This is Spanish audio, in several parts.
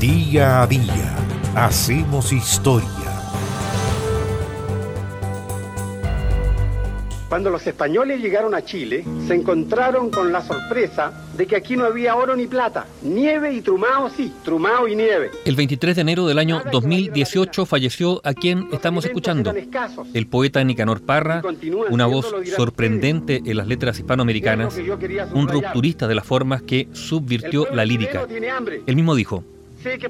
Día a día hacemos historia. Cuando los españoles llegaron a Chile, se encontraron con la sorpresa de que aquí no había oro ni plata, nieve y trumao sí, trumao y nieve. El 23 de enero del año 2018 falleció a quien estamos escuchando, el poeta Nicanor Parra, una voz sorprendente en las letras hispanoamericanas, un rupturista de las formas que subvirtió la lírica. Él mismo dijo,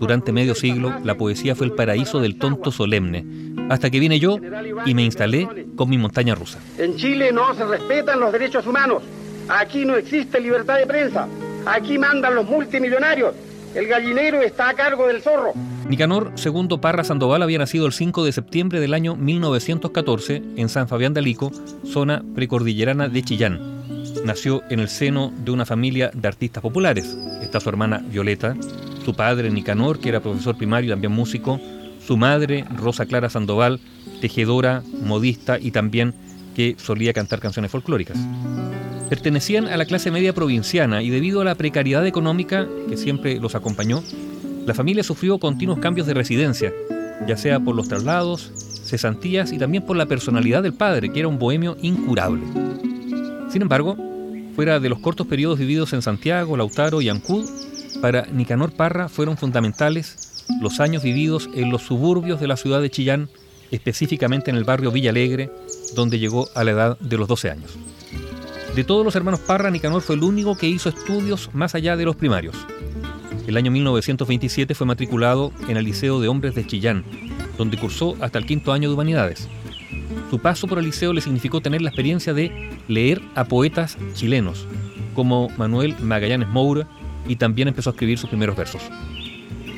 durante medio siglo, la poesía fue el paraíso del tonto solemne, hasta que vine yo y me instalé con mi montaña rusa. En Chile no se respetan los derechos humanos. Aquí no existe libertad de prensa. Aquí mandan los multimillonarios. El gallinero está a cargo del zorro. Nicanor II Parra Sandoval había nacido el 5 de septiembre del año 1914 en San Fabián de Alico, zona precordillerana de Chillán. Nació en el seno de una familia de artistas populares. Está su hermana Violeta, su padre Nicanor, que era profesor primario y también músico, su madre Rosa Clara Sandoval, tejedora, modista y también que solía cantar canciones folclóricas. Pertenecían a la clase media provinciana y debido a la precariedad económica que siempre los acompañó, la familia sufrió continuos cambios de residencia, ya sea por los traslados, cesantías y también por la personalidad del padre, que era un bohemio incurable. Sin embargo, fuera de los cortos periodos vividos en Santiago, Lautaro y Ancud, para Nicanor Parra fueron fundamentales los años vividos en los suburbios de la ciudad de Chillán, específicamente en el barrio Villa Alegre, donde llegó a la edad de los 12 años. De todos los hermanos Parra, Nicanor fue el único que hizo estudios más allá de los primarios. El año 1927 fue matriculado en el Liceo de Hombres de Chillán, donde cursó hasta el quinto año de Humanidades. Su paso por el liceo le significó tener la experiencia de leer a poetas chilenos, como Manuel Magallanes Moura, y también empezó a escribir sus primeros versos.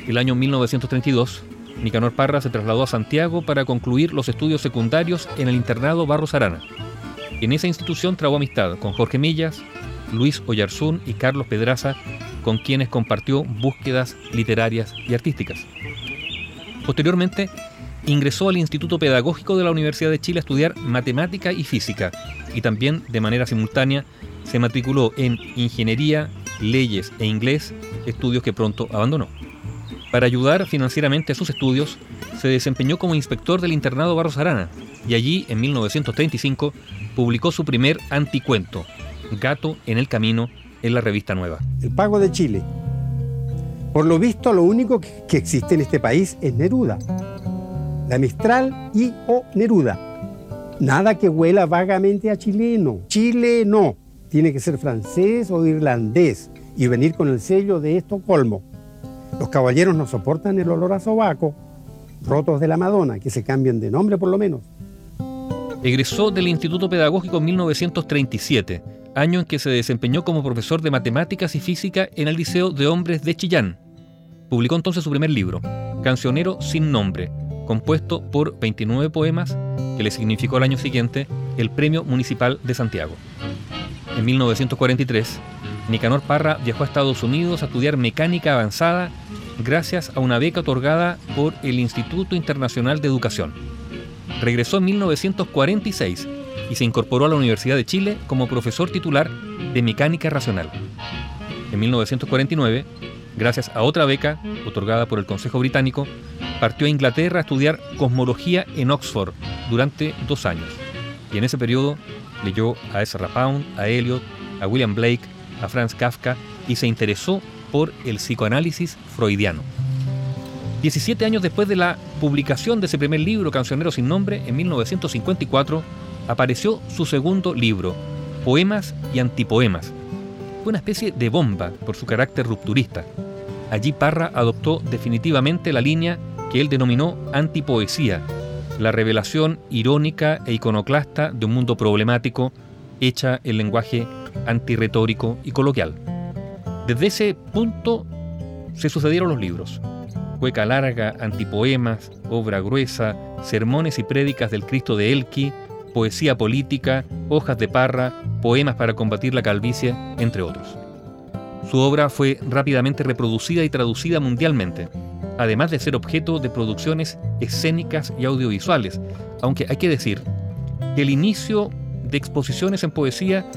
El año 1932, Nicanor Parra se trasladó a Santiago para concluir los estudios secundarios en el internado Barros Arana. En esa institución trabó amistad con Jorge Millas, Luis Oyarzún y Carlos Pedraza, con quienes compartió búsquedas literarias y artísticas. Posteriormente, ingresó al Instituto Pedagógico de la Universidad de Chile a estudiar matemática y física, y también, de manera simultánea, se matriculó en Ingeniería leyes e inglés, estudios que pronto abandonó. Para ayudar financieramente a sus estudios, se desempeñó como inspector del internado Barros Arana y allí, en 1935, publicó su primer anticuento, Gato en el Camino, en la revista Nueva. El pago de Chile. Por lo visto, lo único que existe en este país es Neruda. La Mistral y o Neruda. Nada que huela vagamente a chileno. Chile no. Tiene que ser francés o irlandés y venir con el sello de Estocolmo. Los caballeros no soportan el olor a sobaco, rotos de la Madonna, que se cambien de nombre por lo menos. Egresó del Instituto Pedagógico en 1937, año en que se desempeñó como profesor de matemáticas y física en el Liceo de Hombres de Chillán. Publicó entonces su primer libro, Cancionero sin nombre, compuesto por 29 poemas que le significó al año siguiente el Premio Municipal de Santiago. En 1943, Nicanor Parra viajó a Estados Unidos a estudiar mecánica avanzada gracias a una beca otorgada por el Instituto Internacional de Educación. Regresó en 1946 y se incorporó a la Universidad de Chile como profesor titular de mecánica racional. En 1949, gracias a otra beca otorgada por el Consejo Británico, partió a Inglaterra a estudiar cosmología en Oxford durante dos años. Y en ese periodo leyó a Ezra Pound, a Eliot, a William Blake, a Franz Kafka y se interesó por el psicoanálisis freudiano. 17 años después de la publicación de ese primer libro, Cancionero sin nombre, en 1954, apareció su segundo libro, Poemas y Antipoemas. Fue una especie de bomba por su carácter rupturista. Allí Parra adoptó definitivamente la línea que él denominó antipoesía, la revelación irónica e iconoclasta de un mundo problemático hecha en lenguaje antirretórico y coloquial. Desde ese punto se sucedieron los libros. Cueca larga, antipoemas, obra gruesa, sermones y prédicas del Cristo de Elqui, poesía política, hojas de parra, poemas para combatir la calvicie, entre otros. Su obra fue rápidamente reproducida y traducida mundialmente, además de ser objeto de producciones escénicas y audiovisuales, aunque hay que decir que el inicio de exposiciones en poesía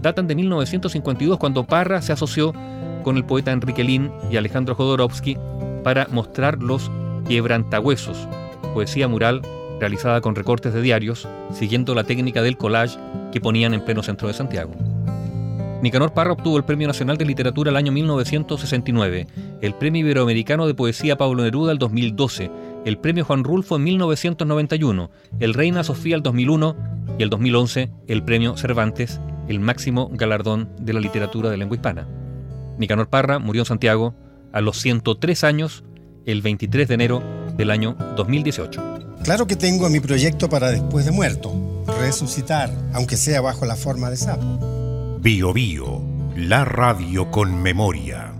datan de 1952, cuando Parra se asoció con el poeta Enrique Lin y Alejandro Jodorowsky para mostrar los quebrantahuesos, poesía mural realizada con recortes de diarios, siguiendo la técnica del collage que ponían en pleno centro de Santiago. Nicanor Parra obtuvo el Premio Nacional de Literatura el año 1969, el Premio Iberoamericano de Poesía Pablo Neruda el 2012, el Premio Juan Rulfo en 1991, el Reina Sofía el 2001 y el 2011 el Premio Cervantes, el máximo galardón de la literatura de lengua hispana. Nicanor Parra murió en Santiago a los 103 años el 23 de enero del año 2018. Claro que tengo mi proyecto para después de muerto, resucitar, aunque sea bajo la forma de sapo. Bio Bio, la radio con memoria.